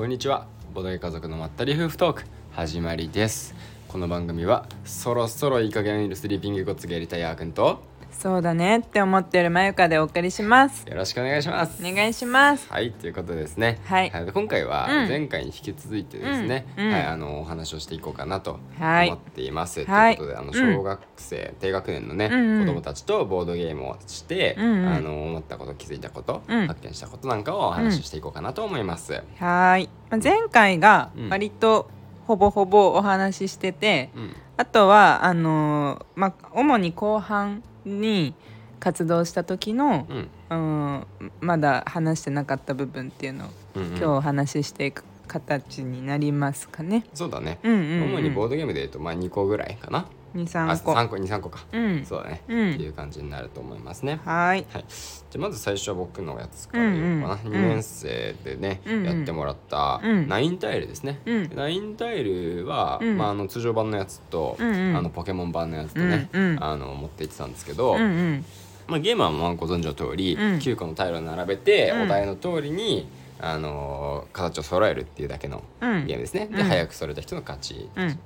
こんにちは。ボドゲ家族のまったり夫婦トーク始まりです。この番組はそろそろいい加減スリーピングコツがやりたいあーくんとそうだねって思ってるまゆかでお送りします。よろしくお願いします。お願いします。はいということでですね。はい。今回はうん。前回に引き続いてですね、うん。うん。はいあのお話をしていこうかなとはい。思っています、はい。ということであのうん。小学生、低学年のね、うんうん。子供たちとボードゲームをして、うんうん。あの思ったこと気づいたこと、うん。発見したことなんかをお話ししていこうかなと思います、はーい。まあ前回がうん。割とほぼほぼお話ししてて、うん。あとはあのーまあ主に後半に活動した時の、うん。うん、まだ話してなかった部分っていうのをうんうん。今日お話ししていく形になりますかね。そうだね、うんうん、うん、主にボードゲームでいうとまあ2個ぐらいかな二あ三個。3個23個か、うん。そうだね、うん。っていう感じになると思いますね。はーい。はい、じゃあまず最初は僕のやつから言おうかな、うん。うん2年生でね、うんうん。やってもらったうん。ナインタイルですね、うん。ナインタイルは、うん。まあ、あの通常版のやつと、うんうん。あのポケモン版のやつとね、うんうん。あの持って行ってたんですけど、うんうん。まあ、ゲームはまあご存知の通り、うん。9個のタイルを並べて、うん。お題の通りに、あのー形を揃えるっていうだけのうん。ゲームですね、でうん。早く揃えた人の勝ち、うん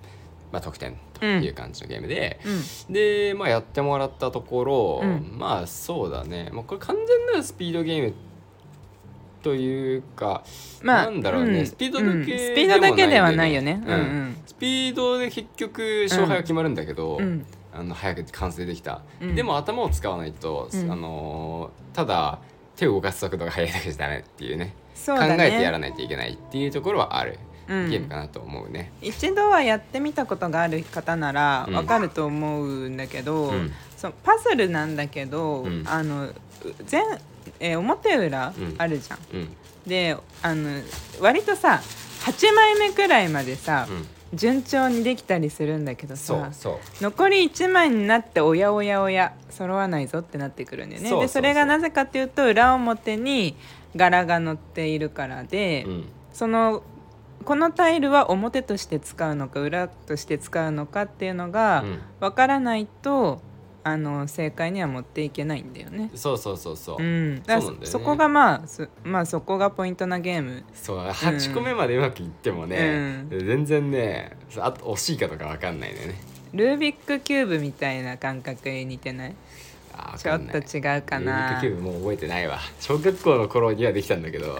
まあ、得点という感じのゲームで、うん。で、まあ、やってもらったところ、うん。まあそうだね、まあ、これ完全なスピードゲームというか、まあなんだろうね、うん。スピードだけうん。スピードだけではないよね。うんスピードで結局勝敗は決まるんだけど、うん。あの早く完成できた、うん。でも頭を使わないと、うん。あのーただ手を動かす速度が速いだけじゃダメっていうね。ね。えてやらないといけないっていうところはある。うんゲームかなと思うね。一度はやってみたことがある方ならうん。わかると思うんだけど、うん。そのパズルなんだけど、うん。あの全、えー表裏うん。あるじゃん。うん。であの割とさ8枚目くらいまでさ、うん。順調にできたりするんだけどさ残り1枚になっておやおやおや揃わないぞってなってくるんだよね。でそれがなぜかっていうと裏表に柄が載っているからで、うん。そのこのタイルは表として使うのか裏として使うのかっていうのがうん。わからないとあの正解には持っていけないんだよね。そうそうそうそう、うん、だそそこがまあそまあそこがポイントなゲーム。そう。8個目までうまくいってもね、全然ねあと惜しいかとか分かんないんだよね。ルービックキューブみたいな感覚に似てない？ちょっと違うかルービッなクキューブもう覚えてないわ。小学校の頃にはできたんだけど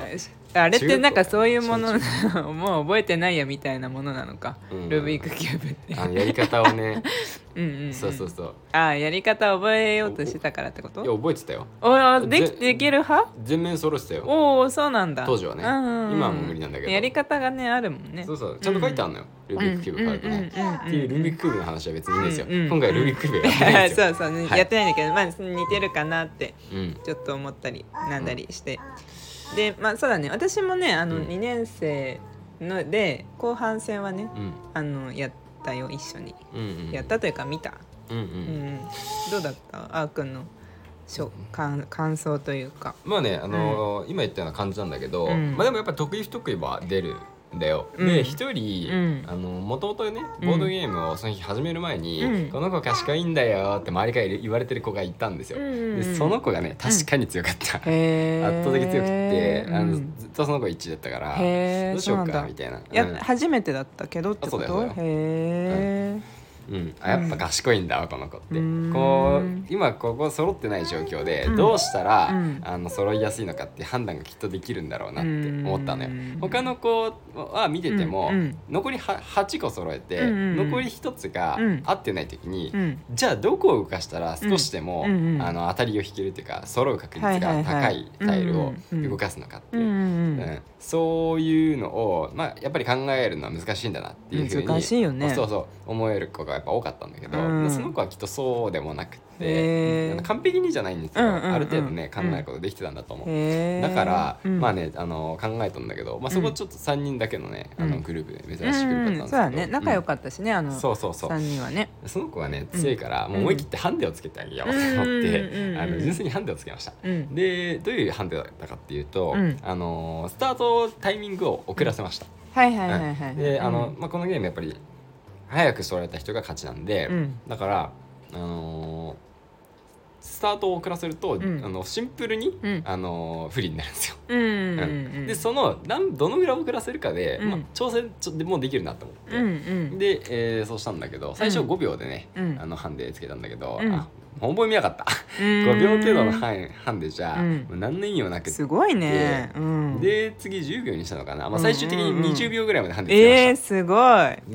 あれってなんかそういうもの中 もう覚えてないやみたいなものなのか、うん。ルービックキューブって。あのやり方をね。うんうん、うん、そうそうそう。あやり方覚えようとしてたからってこいやと覚えてたよ。おーできぜできる派？全面揃ってたよ。おおそうなんだ。当時はね。うんうんうん。今はもう無理なんだけど。やり方がねあるもんね。そうそう。ちゃんと書いてあるのよ、ルービックキューブ買うとね、うんうんうんうん。っていうルービックキューブの話は別にいいんですよ、うんうん今回ルービックキューブやってない そうそう、ねはいやってないんだけどまあ似てるかなってうん。ちょっと思ったりなんだりして、でまあそうだね。私もねあのうん。2年生ので後半戦はねうん。あのやったよ一緒に、うんうん。やったというか見た、うんううん。ん、どうだった？あーくんのしょ感感想というか。まあね、あのー今言ったような感じなんだけど、うん。まあでもやっぱ得意不得意は出るんだよ。うん。で一人、うん。あのもともとねうん。ボードゲームをその日始める前に、うん。この子賢いんだよって周りから言われてる子がいたんですよ。うんでその子がね確かに強かった。へー。圧倒的強くって、あのうん。ずっとその子1位だったから、へー。どうしようそうなんだ。かみたいな。や、うん。初めてだったけどってこそうだよそうだよ。へえ、うん、あやっぱ賢いんだわこの子って。うん。こう今ここ揃ってない状況でうん。どうしたら、うん。あの揃いやすいのかって判断がきっとできるんだろうなって思ったのよ。うん他の子は見てても、うん。うん。残りは8個揃えて、うんうんうん。残り1つがうん。合ってない時に、うん。じゃあどこを動かしたら少しでも、うんうんうん。あの当たりを引けるっていうか揃う確率が高いタイルをうんうんうん。動かすのかっていう。うんうんうん。うん。そういうのを、まあ、やっぱり考えるのは難しいんだなっていうふうにね。そうそう思える子がやっぱ多かったんだけど、うん。その子はきっとそうでもなくて完璧にじゃないんですけど、うんうんうん。ある程度ね考えることできてたんだと思う。へー。だから、うん。まあねあの考えたんだけど、まあ、そこちょっと3人だけのね、あうん。のグループで珍しいグループだったんですけど、うんそうだね。仲良かっったしね、あのたそうそうそう。3人はね。その子がね強いから、もう思い切ってハンデをつけてあげようと思って、うんうんうんあの純粋にハンデをつけました。うん。でどういうハンデだったかっていうと、うん。あのスタートタイミングを遅らせました。はいはいはいはい。であの、うん。まあ、このゲームやっぱり早く揃えた人が勝ちなんで、うん。だから、あのースタートを遅らせると、うん。あのシンプルに、うん。あの不利になるんですよ。うんでそのなんどのぐらい遅らせるかで、うん。まあ、調整ちょでもうできるなと思って、うんうん。で、えーそうしたんだけど最初うん。5秒でね、うん。あのハンデつけたんだけど、うん。あほぼ意味なかった。5 5秒程度のハンハンデじゃ、うん。何の意味もなく。てすごいね。うん。で次10秒にしたのかな、まあ、うん最終的にうんうん20秒ぐらいまでハンデつけました、えー、すごい。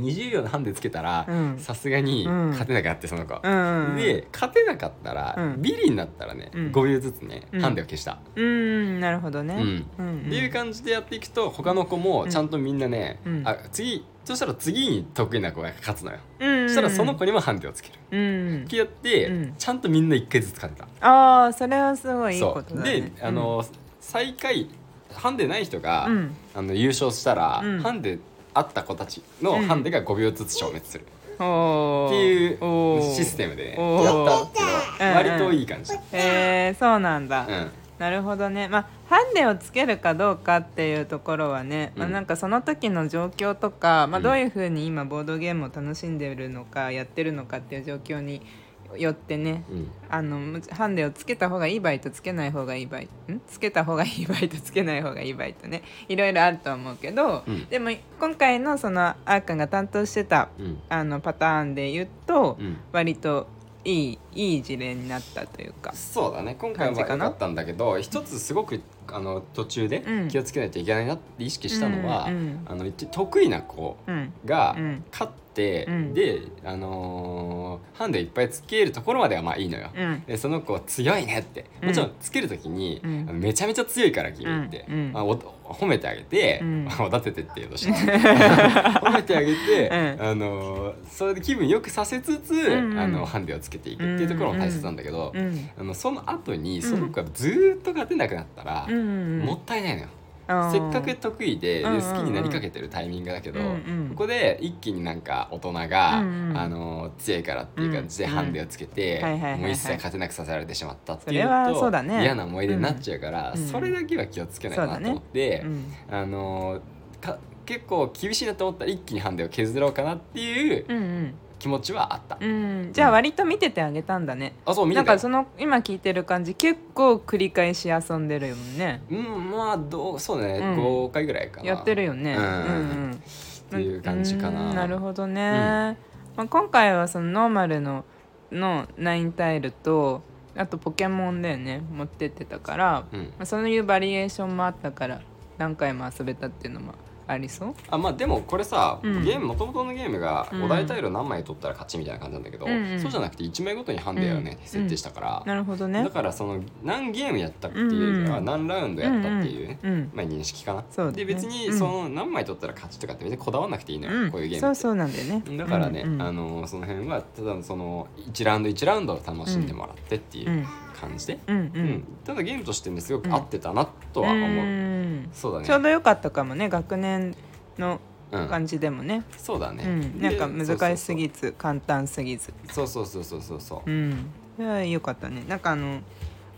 20秒のハンデつけたらうん。さすがにうん勝てなかったその子、うん。で勝てなかったら、うん。ビリになったらね、うん。5秒ずつね、うん。ハンデを消した、うんなるほどね。うん。うんっていう感じでやっていくと他の子もちゃんとみんなね、うん。あ次そしたら次に得意な子が勝つのよ、うんそしたらその子にもハンデをつける。うん。ってやって、うん。ちゃんとみんな1回ずつ勝てた。ああそれはすごいいいことだね。であの、最下位ハンデない人が、うん。あの優勝したら、うん。ハンデあった子たちのハンデが5秒ずつ消滅する、おっていうシステムでねやったけうんど割といい感じ、へえそうなんだ、うんなるほどね。まあハンデをつけるかどうかっていうところはね、まあ、うんなんかその時の状況とか、まあ、うん。どういうふうに今ボードゲームを楽しんでるのかやってるのかっていう状況によってねうん。あのむハンデをつけた方がいい場合とつけない方がいい場合ん？つけた方がいい場合とつけない方がいい場合とねいろいろあると思うけど、うん。でも今回のそのあーくんが担当してたうん。あのパターンで言うと、うん。割といいいい事例になったというか。そうだね。今回は良かったんだけど一つすごくあの途中でうん。気をつけないといけないなって意識したのは、うんうん。あの得意な子うん。がうん。勝って、うん。で、あのーハンデいっぱいつけるところまではまあいいのよ。うん。でその子強いねって。もちろんつける時に、めちゃめちゃ強いから君って、うん。うん。あお褒めてあげて、うん。おだててっていうとした 褒めてあげて、うん。あのーそれで気分よくさせつつ、んうん。あのハンデをつけていくっていうところも大切なんだけど、うん。あのその後にその子がずーっと勝てなくなったら、うん。もったいないのよ。せっかく得意でで好きになりかけてるタイミングだけど、ここで一気になんか大人が、あの強いからっていう感じでうんハンデをつけて、もう一切勝てなくさせられてしまったっていうとそうだね。嫌な思い出になっちゃうから、うん。それだけは気をつけないとなと思って、うん。あのか結構厳しいなと思ったら一気にハンデを削ろうかなっていう気持ちはあった。うん。じゃあ割と見ててあげたんだね。あそう見てなんかその今聞いてる感じ結構繰り返し遊んでるよね。うんまあどうそうね、うん。5回ぐらいかな。やってるよね。うん。うんっていう感じかな。うん。なるほどね、まあ、今回はそのノーマルののナインタイルとあとポケモンだよね。持ってってたから、うん。まあ、そういうバリエーションもあったから何回も遊べたっていうのもありそう？あまあでもこれさ、うん。ゲーム元々のゲームがうん。お題タイル何枚取ったら勝ちみたいな感じなんだけど、うんうん。そうじゃなくて1枚ごとにハンデをね、うん。設定したから、なるほどね。だからその何ゲームやったっていうよりはうんうん。何ラウンドやったっていうね、うんうんまあ、認識かな、そうだね。で別にうん。その何枚取ったら勝ちとかって別にこだわらなくていいのよ、うん。こういうゲームって。そうそうなんだよね。だからね、うんうん。あのその辺はただその1ラウンド1ラウンドを楽しんでもらってっていう感じで、うんうん。うん。ただゲームとしてねすごく合ってたなとは思う、うん。そうだね。ちょうどよかったかもね学年のうん、感じでもね、そうだね、うん、なんかで難しすぎず簡単すぎず。そうそうそうそうそうそうう。ん。よかったね。なんかあの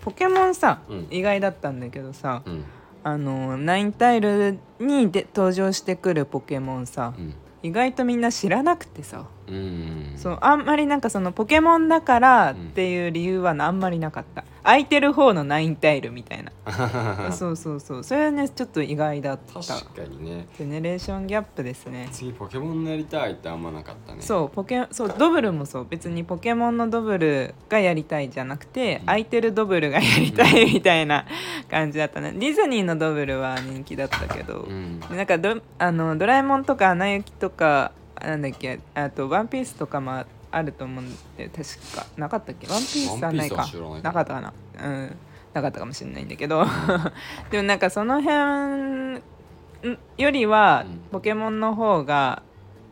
ポケモンさ、うん。意外だったんだけどさうん。あのナインタイルにで登場してくるポケモンさうん。意外とみんな知らなくてさ、うんそうあんまりなんかそのポケモンだからっていう理由はあんまりなかった。空いてる方のナインタイルみたいな。そうそうそう。それはねちょっと意外だった。確かにね。ジェネレーションギャップですね。次ポケモンになりたいってあんまなかったね。そうポケそうドブルもそう。別にポケモンのドブルがやりたいじゃなくて、うん。空いてるドブルがやりたいみたいな感じだったね。ディズニーのドブルは人気だったけど、うん。なんかドあのドラえもんとかアナ雪とかなんだっけあとワンピースとかもあると思うんで確か。なかったっけ？ワンピースはないか。なかったかな。うん。なかったかもしれないんだけど。でもなんかその辺んよりはうん。ポケモンの方が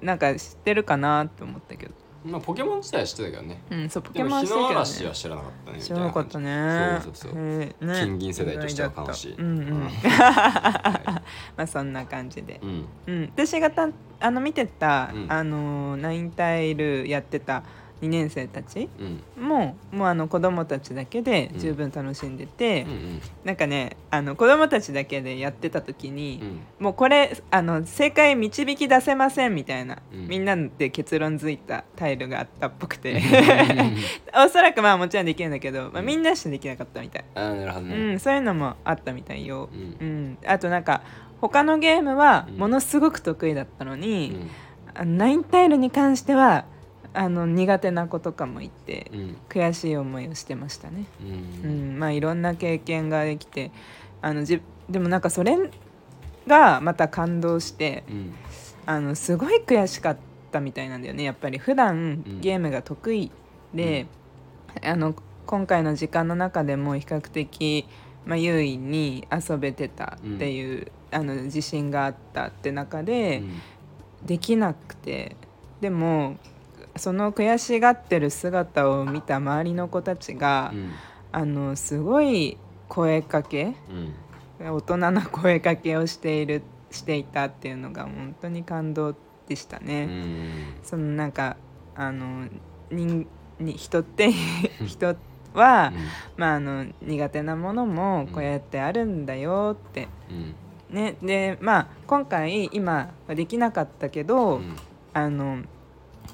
なんか知ってるかなって思ったけどまあポケモン自体は知ってたけどね。うんそうポでも日ケモン知ってるけどの嵐はね知らなかったね。知らなかったね。そうそうそう。へえね。金銀世代としては悲しい。うんうん、うん。まあそんな感じで。うん。うん、私がたあの見てた、うん。あのナインタイルやってた2年生たちうん。ももうあの子供たちだけで十分楽しんでて、うんうん。なんかねあの子供たちだけでやってた時に、うん。もうこれあの正解導き出せませんみたいな、うん。みんなで結論づいたタイルがあったっぽくて。おそらくまあもちろんできるんだけど、まあ、うん。みんなしてできなかったみたい、あーなるほどうねん、そういうのもあったみたいよ。う、ん。うん、あとなんか他のゲームはうん。ものすごく得意だったのうに、ん。あのナインタイルに関してはあの苦手な子とかもいてうん。悔しい思いをしてましたね。ううん。ん、まあいろんな経験ができてあのじでもなんかそれがまた感動してうん。あのすごい悔しかったみたいなんだよね。やっぱり普段うん。ゲームが得意で、あの今回の時間の中でも比較的、まあ、優位に遊べてたっていう、あの自信があったって中で、できなくてでもその悔しがってる姿を見た周りの子たちが、うん。あのすごい声かけうん。大人の声かけをしているしていたっていうのが本当に感動でしたうね。ん。そのなんかあの人に人って人は、まあ、あの苦手なものもこうやってあるんだよって。うん。ね、でまあ今回今はできなかったけど、うん。あの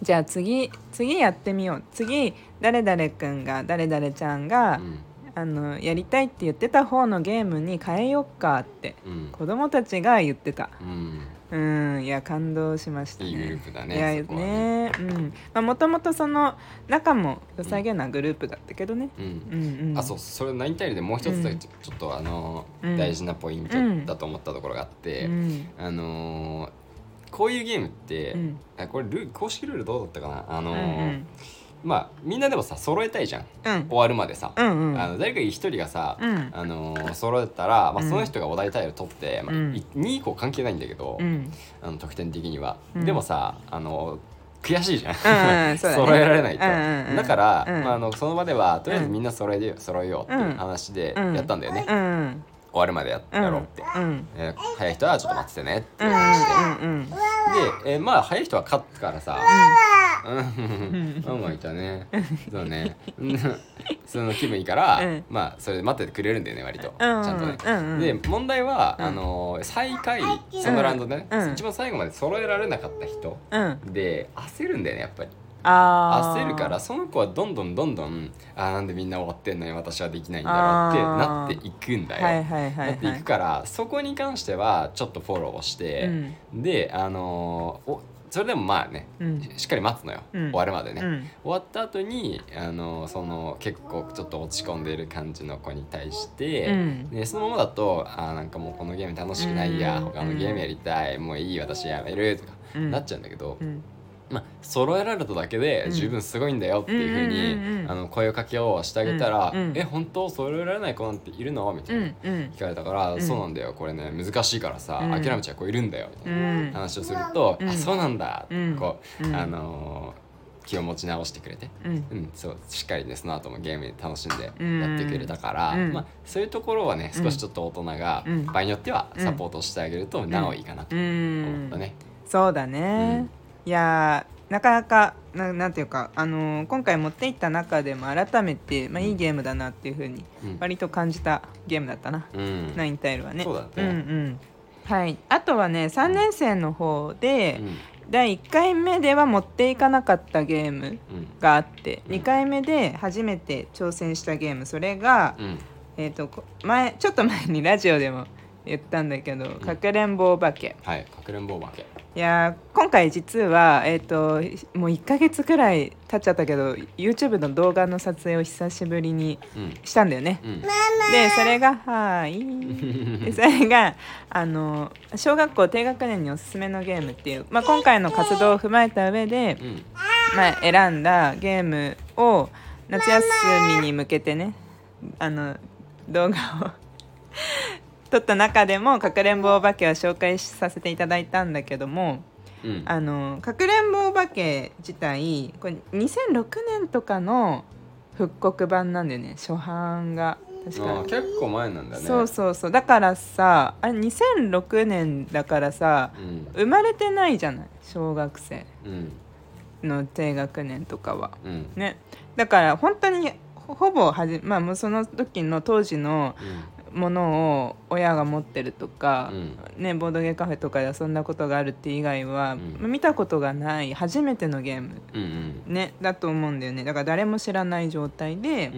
じゃあ次次やってみよう。次誰々くんが誰々ちゃんが、うん。あのやりたいって言ってた方のゲームに変えよっかってうん。子供たちが言ってた。うん。うんいや感動しましたね。いいグループだいやね。うん。まあもともとその仲も良さげなグループだったけどね、うん。うんうん。あそうそれナインタイルでもう一つだけうん。ちょっとあのうん。大事なポイントうんだと思ったところがあってうん。あのーこういうゲームってうん。あこれルー公式ルールどうだったかな？あのうんーまあみんなでもさ揃えたいじゃん。うん。終わるまでさ。うんうん。あの誰か一人がさうん。あのー揃えたらまあうん。その人がお題タイル取ってまあうん。い2以降関係ないんだけどうん。あの得点的には。うん。でもさあの悔しいじゃん。うんうん 揃えられないと。うんうんうんだからうん。まああのその場ではとりあえずみんな揃えよう揃えようっていううん。話でうんやったんだよね。うん終わるまでやろうって。うん。えー早い人はちょっと待っててねってう。んうでうんで、えーまあ早い人は勝つからさ。うん。ママいたねそうねうん。その気分いいから、うん。まあそれで待っててくれるん。だよね割と、うん。ちゃん。とね、うん。うん。で問題は、うん。あのー最下位そのラウンドでね、うん。一番最後まで揃えられなかった人うん。で焦るん。だよねやっぱり焦るからその子はどんどんどんどんあーなんでみんな終わってんのに私はできないんだろうってなっていくんだよ、はいはいはいなっていはいくからそこに関してはちょっとフォローして、であのーおそれでもまあねうん。しっかり待つのよ、うん。終わるまでね、うん。終わった後にあのーその結構ちょっと落ち込んでいる感じの子に対して、うん。でそのままだとあーなんかもうこのゲーム楽しくないや、うん。他のゲームやりたい、もういい私やめるとか、うん。なっちゃうんだけど、うんまあ揃えられただけで十分すごいんだよっていうふうに、あの声をかけをしてあげたら「うんうんえ本当揃えられない子なんているの?」みたいな、聞かれたから、うん。そうなんだよこれね難しいからさ、うん。諦めちゃう子いるんだよみたういなん。話をすると「うん。あそうなんだ」ってうん。こう、うん。あのー気を持ち直してくれて。うん。うん、そうしっかりねその後もゲームで楽しんでうんやってくれたから、うん。まあ、そういうところはねうん。少しちょっと大人がうん。場合によってはサポートしてあげるとなおいいかなとう思んったね。そうだね、いやーなかなかななんていうか、あのー今回持っていった中でも改めて、まあ、いいゲームだなっていうふうにうん。割と感じたゲームだったな、うん。ナインタイルはね。そうだね。んうん。はい、あとはね3年生の方で、うん。第1回目では持っていかなかったゲームうん。があってうん。2回目で初めて挑戦したゲームそれが、うん。えー、とこ前ちょっと前にラジオでも言ったんだけど「かくれんぼお化け」はいかくれんぼお化けいやー今回実は、えー、ともう1ヶ月くらい経っちゃったけど YouTube の動画の撮影を久しぶりにうん。したんだよね。うん。でそれがはい。で それがあの小学校低学年におすすめのゲームっていう、まあ、今回の活動を踏まえた上で、うん。まあ、選んだゲームを夏休みに向けてねあの動画を撮った中でも「かくれんぼお化け」は紹介させていただいたんだけどもうん。あのかくれんぼお化け自体これ2006年とかの復刻版なんだよね。初版が確か。あー結構前なんだね。そうそうそう。だからさあれ2006年だからさうん。生まれてないじゃない？小学生。うん。の低学年とかは。うん。ね。だから本当にほほぼはじまあもうその時の当時のものを親が持ってるとか、うん。ね、ボードゲーカフェとかで遊んだことがあるって以外は、うん。見たことがない初めてのゲーム、うんうん。ね、だと思うんだよね。だから誰も知らない状態で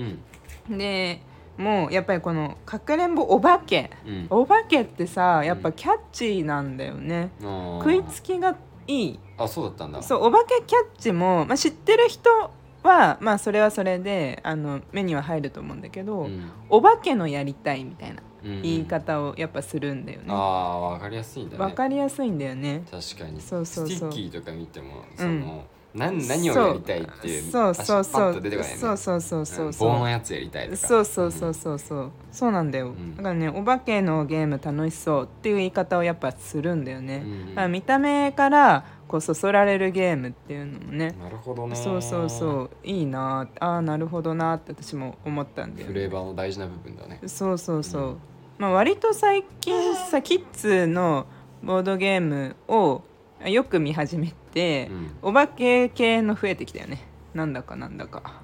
う、ん。でもうやっぱりこのかくれんぼお化け。うん。お化けってさやっぱキャッチーなんだよね、食いつきがいい。あそうだったんだ。そうお化けキャッチも、まあ、知ってる人はまあそれはそれであの目には入ると思うんだけど、うん。お化けのやりたいみたいなうん。言い方をやっぱするんだよね、ああわかりやすいんだね。わかりやすいんだよね。確かに。そうそうそう。スティッキーとか見てもうん。その、何何をやりたいっていうそうそうそう。そうそうそうそううん。そう。棒のやつやりたいそうそうそうそうそう。そうなんだよ、ん。だからねお化けのゲーム楽しそうっていう言い方をやっぱするんだよね、うんだから見た目からこうそそられるゲームっていうのもね。なるほどね。そうそうそう。いいなああーなるほどなって私も思ったんだよね。フレーバーの大事な部分だね。そうそうそう、うん。まあ割と最近さキッズのボードゲームをよく見始めて、うん。お化け系の増えてきたよね。なんだかなんだか。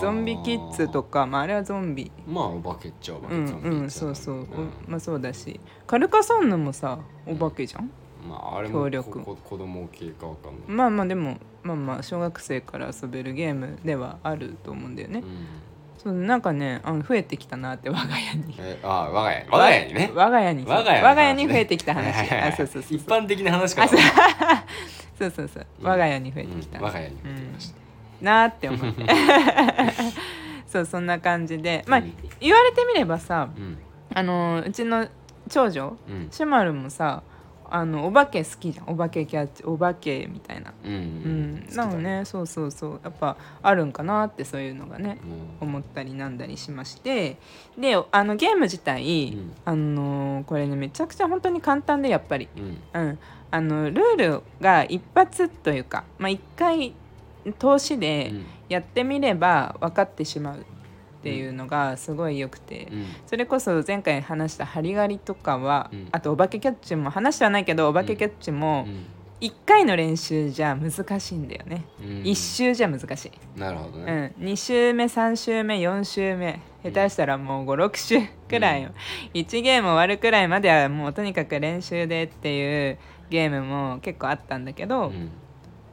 ゾンビキッズとか、まあ、あれはゾンビ。まあお化けっちゃお化けうんゾンビうんそうそう、ん。おまあそうだし。カルカソンヌもさお化けじゃん、まああれも子供系かわかんない。まあまあでもまあまあ小学生から遊べるゲームではあると思うんだよね、うんそうなんかねあの増えてきたなって我が家に。えあ我が家我が家にね。我が家に我が家我が家に増えてきた話。あそうそうそう一般的な話かあと そうそうそう。我が家に増えてきた、うん。我が家に増えてきました。なーって思って。そうそんな感じで。まあうん言われてみればさうん。あのうちの長女うん。シュマルもさあのお化け好きじゃん。お化けキャッチお化けみたいな。うんううん。んなのね。そうそうそう。やっぱあるんかなってそういうのがねうん。思ったりなんだりしまして。であのゲーム自体、うん。あのこれねめちゃくちゃ本当に簡単でやっぱり、うん。うん、あのルールが一発というか、まあ、一回投資でうん。やってみれば分かってしまうっていうのがすごい良くて、うん。それこそ前回話したハリガリとかは、うん。あとお化けキャッチも話してはないけどお化けキャッチもうん。1回の練習じゃ難しいんだよね、うん。1周じゃ難しい。なるほどうねん、2周目3周目4周目下手したらもう56周くらいを、1ゲーム終わるくらいまではもうとにかく練習でっていうゲームも結構あったんだけど、うん。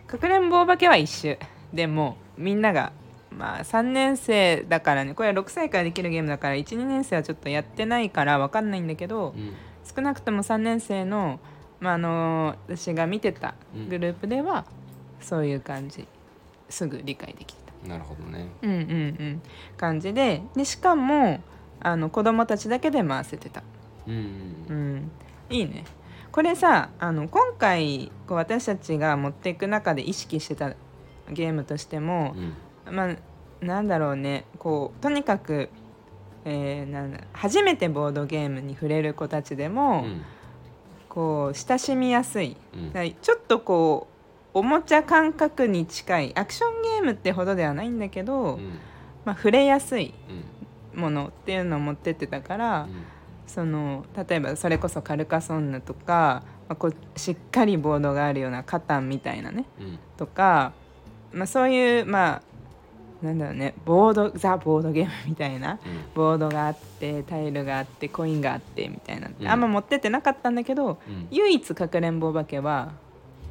かくれんぼお化けは1周。でもうみんながまあ3年生だからね。これは6歳からできるゲームだから12年生はちょっとやってないから分かんないんだけど、うん。少なくとも3年生の,、まあ、あの私が見てたグループではそういう感じ。すぐ理解できてた。なるほどね。うんうんうん。感じででしかもあの子供たちだけで回せてた、うんううん。ん、いいね。これさあの今回こう私たちが持っていく中で意識してたゲームとしてもう、ん。まあなんだろうね。こうとにかく、えーなんだ初めてボードゲームに触れる子たちでも、うん。こう親しみやすい。うん。はいちょっとこうおもちゃ感覚に近いアクションゲームってほどではないんだけど、うん。まあ、触れやすいうん。ものっていうのを持ってってたから、うん。その例えばそれこそカルカソンヌとか、まあ、こうしっかりボードがあるようなカタンみたいなね。うん。とか、まあ、そういうまあなんだろうねボードザ・ボードゲームみたいなボードがあってタイルがあってコインがあってみたいな、うん。あんま持ってってなかったんだけどうん。唯一かくれんぼお化けは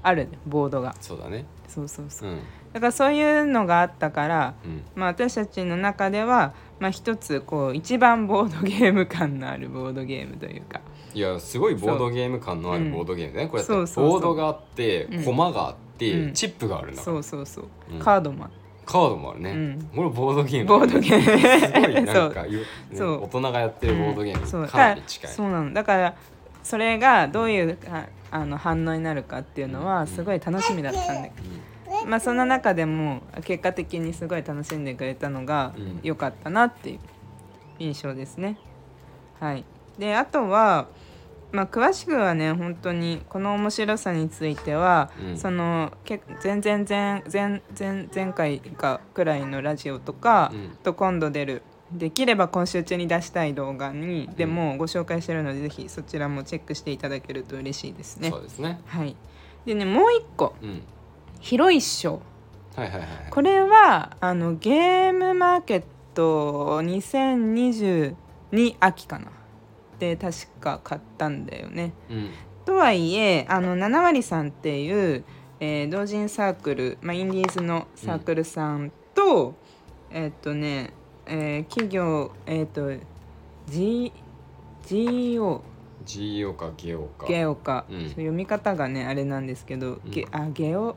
あるねボードが。そうだね。そうそうそう。うん。だからそういうのがあったからうん。まあ、私たちの中では、まあ、一つこう一番ボードゲーム感のあるボードゲームというか。いやすごいボードゲーム感のあるボードゲームだねこれだってそうそうそう。ボードがあってうん。コマがあってうん。チップがあるんそうそうそう、うん。カードもあるカードもあるね。うん。これボードゲーム。ボードゲーム。すごいなんか そう。大人がやってるボードゲーそう。ムかなり近い。そうなのだからそれがどういうああの反応になるかっていうのはすごい楽しみだったんだけど、まあそんな中でも結果的にすごい楽しんでくれたのがうん。良かったなっていう印象ですね。はい、であとは、まあ、詳しくはね本当にこの面白さについては、うん。そのけ前前前前前前回かくらいのラジオとか、うん。と今度出るできれば今週中に出したい動画にでもご紹介してるので、ぜひそちらもチェックしていただけると嬉しいですね。そう。ですね。はい、でねもう一個うん。広いっしょ。はいはいはいこれはあのゲームマーケット2022秋かなで確か買ったんだよね。うん。とはいえあの7割さんっていう、えー同人サークル、まあ、インディーズのサークルさんと、えーっとね、えー企業えーっと G GO ジオかゲオか。ゲオか、うん。読み方がねあれなんですけど、うん。ゲあゲオ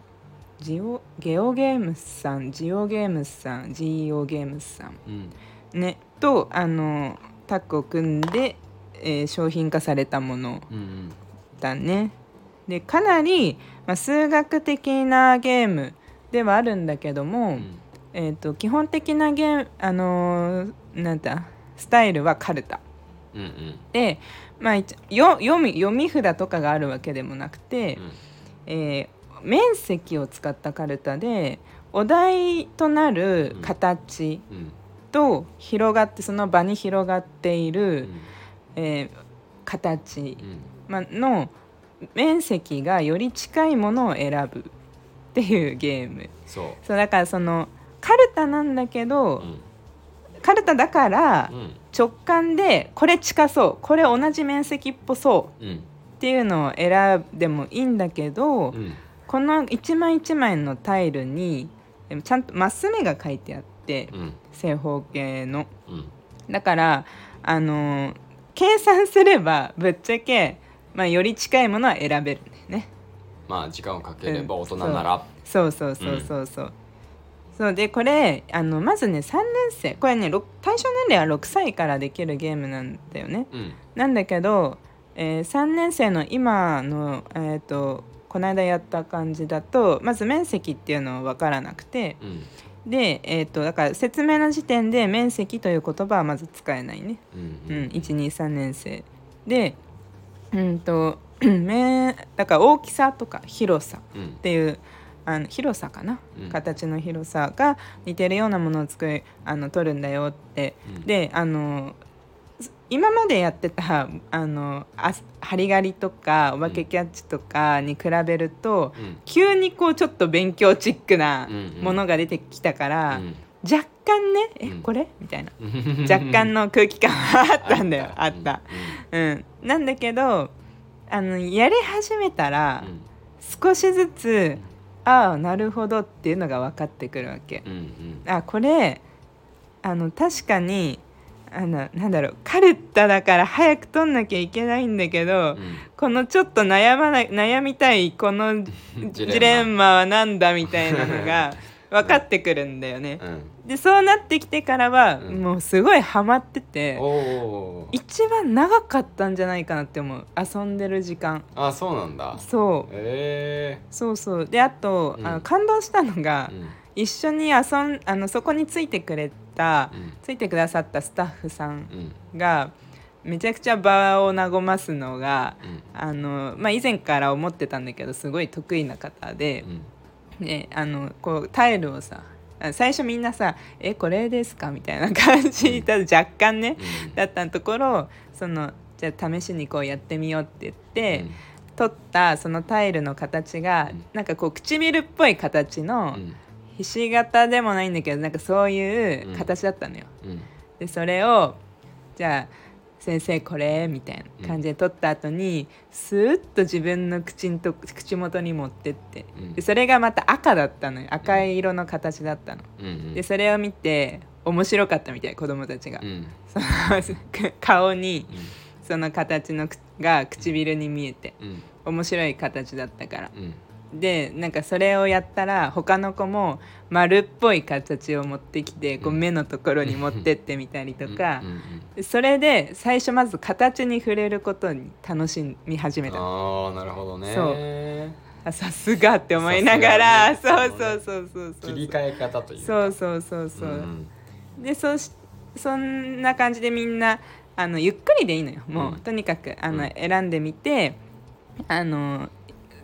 ジオゲオゲームスさんジオゲームスさん GO ゲームスさん。うん。ねとあのタッグを組んで、えー商品化されたものうんうんだね。でかなり、まあ、数学的なゲームではあるんだけども、うん。えー、と基本的なゲームあのーなんだスタイルはカルタ。うんうん。で、まあ、一よ読み読み札とかがあるわけでもなくて、うん。えー面積を使ったカルタでお題となる形うん。と広がってその場に広がっている、うんえー形。うん。ま、の面積がより近いものを選ぶっていうゲーム。そそうだからそのカルタなんだけうど、うん。カルタだからうん。直感でこれ近そうこれ同じ面積っぽそううん。っていうのを選んでもいいんだけど、うん。この一枚一枚のタイルにちゃんとマス目が書いてあってうん。正方形の。うん。だからあのー計算すればぶっちゃけ、まあ、より近いものは選べるんだよね。まあ時間をかければ大人なら。そう。そうそうそうそう、そう。でこれあのまずね3年生。これねろ対象年齢は6歳からできるゲームなんだよね。うん。なんだけど、え3年生の今のえっ、とこの間やった感じだとまず面積っていうのは分からなくてうんで、えー、とだから説明の時点で面積という言葉はまず使えないね、うんうん、123年生でうんと めだから大きさとか広さうん。っていうあの広さかな、うん。形の広さが似てるようなものを作りあの取るんだよって、うん。であのす今までやってたあのあ針狩りとかお化けキャッチとかに比べると、うん。急にこうちょっと勉強チックなうんうん。ものが出てきたから、うん。若干ねえ、うん。これ？みたいな。う ん若干の空気感はあったんだよ。あった、うん。うん、なんだけどあのやり始めたら、うん。少しずつああなるほどっていうのが分かってくるわけ。うんうん。あこれあの確かにあのなんだろう。カルタだから早く取んなきゃいけないんだけど、うん。このちょっと悩まない悩みたいこの ジレンマ。はなんだみたいなのが 分かってくるんだよね。うん。でそうなってきてからは、うん。もうすごいハマってて一番長かったんじゃないかなって思う。遊んでる時間。あそうなんだ。そう。えそうそう。であと、うん。あの感動したのが一緒に遊んあのそこについてくれた、うんついてくださったスタッフさんうん。がめちゃくちゃ場を和ますのがうん。あの、まあ、以前から思ってたんだけどすごい得意な方でう、ん。ね、あのこうタイルをさあ最初みんなさ「えこれですか?」みたいな感じだ若干ねうん。だったところそのじゃあ試しにこうやってみようって言って、うん。取ったそのタイルの形が、うん。なんかこう唇っぽい形の、うんひし形でもないんだけどなんかそういう形だったのよ。うん。でそれをじゃあ先生これみたいな感じで取った後に、スーッと自分の口んと口元に持ってって。うん。でそれがまた赤だったのよ。赤い色の形だったの。うんうん。でそれを見て面白かったみたい子供たちが、うん。その顔にうん。その形のくが唇に見えてうん。面白い形だったから。うんでなんかそれをやったら他の子も丸っぽい形を持ってきてこううん目のところに持ってってみたりとかそれで最初まず形に触れることに楽しみ始めた。ああなるほどね。そう。あさすがって思いながら、ねそうそうそうそうそう。切り替え方というか。そうそうそうそう、んでそしそんな感じでみんなあのゆっくりでいいのよ。もう、うん。とにかくあの、うん選んでみてあの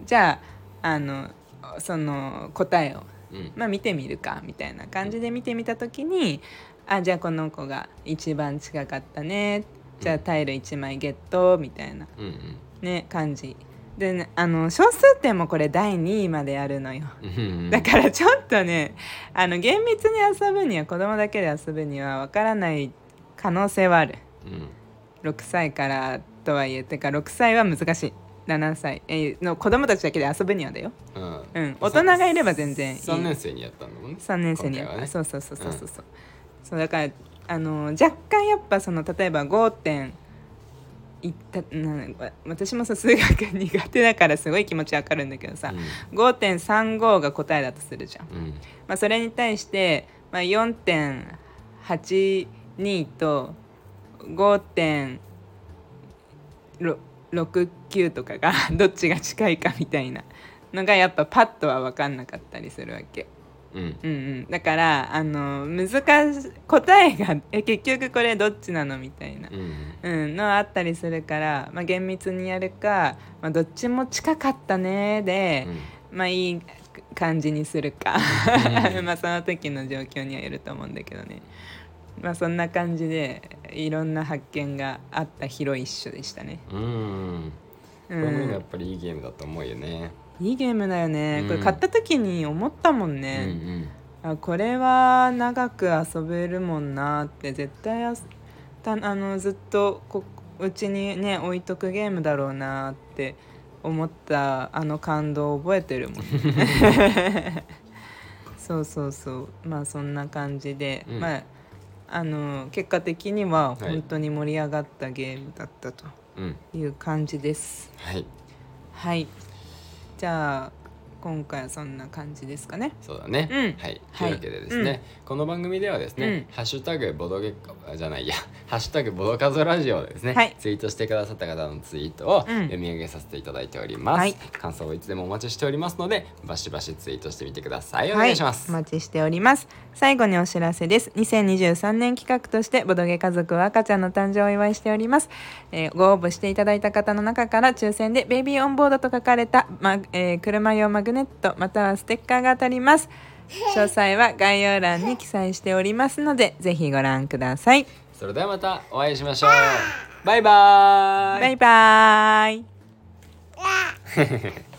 じゃああのその答えを、うん。まあ、見てみるかみたいな感じで見てみた時にあじゃあこの子が一番近かったね。じゃあタイル1枚ゲットみたいな、うんうん。ね、感じ。でねあの小数点もこれ第2位まであるのよ。うんだからちょっとねあの厳密に遊ぶには子供だけで遊ぶにはわからない可能性はある。うん。6歳からとはいえてか6歳は難しい7歳。えーの子供たちだけで遊ぶにはだよ。うん。うん。大人がいれば全然いい。3年生にやったんだもんね。3年生に今回はね。そうそうそうそうそうそう、そうだからあの若干やっぱその例えば5点いったなわ私もさ数学苦手だからすごい気持ちわかるんだけどさ、5.35が答えだとするじゃん、うん。うんまあ、それに対して、まあ、4.82と5.69とかが どっちが近いかみたいなのがやっぱパッとは分かんなかったりするわけ。うん。うんうん、だからあの難し答えが え結局これどっちなのみたいな。う、んうん、のあったりするから、まあ、厳密にやるか、まあ、どっちも近かったねで、まあいい感じにするか。まあその時の状況にはよると思うんだけどねまあそんな感じでいろんな発見があった広い一緒でしたね。うん。うん。こうれもやっん、ぱりいいゲームだと思うよね。いいゲームだよね、これうん買った時に思ったもんうんね。あこれは長く遊べるもんなって絶対あのずっとこうちにね置いとくゲームだろうなって思ったあの感動を覚えてるもんね。そうそうそう。まあそんな感じで、うん。まああの結果的にははい。本当に盛り上がったゲームだったという感じです。はい。はい。じゃあ今回はそんな感じですかね。そうだね、うん。はい。はいというわけでですね、この番組ではですね、うん。ハッシュタグボドゲあじゃないや。ハッシュタグボドカズラジオでですね、はい。ツイートしてくださった方のツイートをうん。読み上げさせていただいております、はい。感想をいつでもお待ちしておりますのでバシバシツイートしてみてください。お願いします、はい、お待ちしております。最後にお知らせです。2023年企画としてボドゲ家族は赤ちゃんの誕生をお祝いしております、えーご応募していただいた方の中から抽選でベイビーオンボードと書かれた、まえー車用マグネットまたはステッカーが当たります。詳細は概要欄に記載しておりますのでぜひご覧ください。それではまたお会いしましょう。バイバーイ。バイバーイ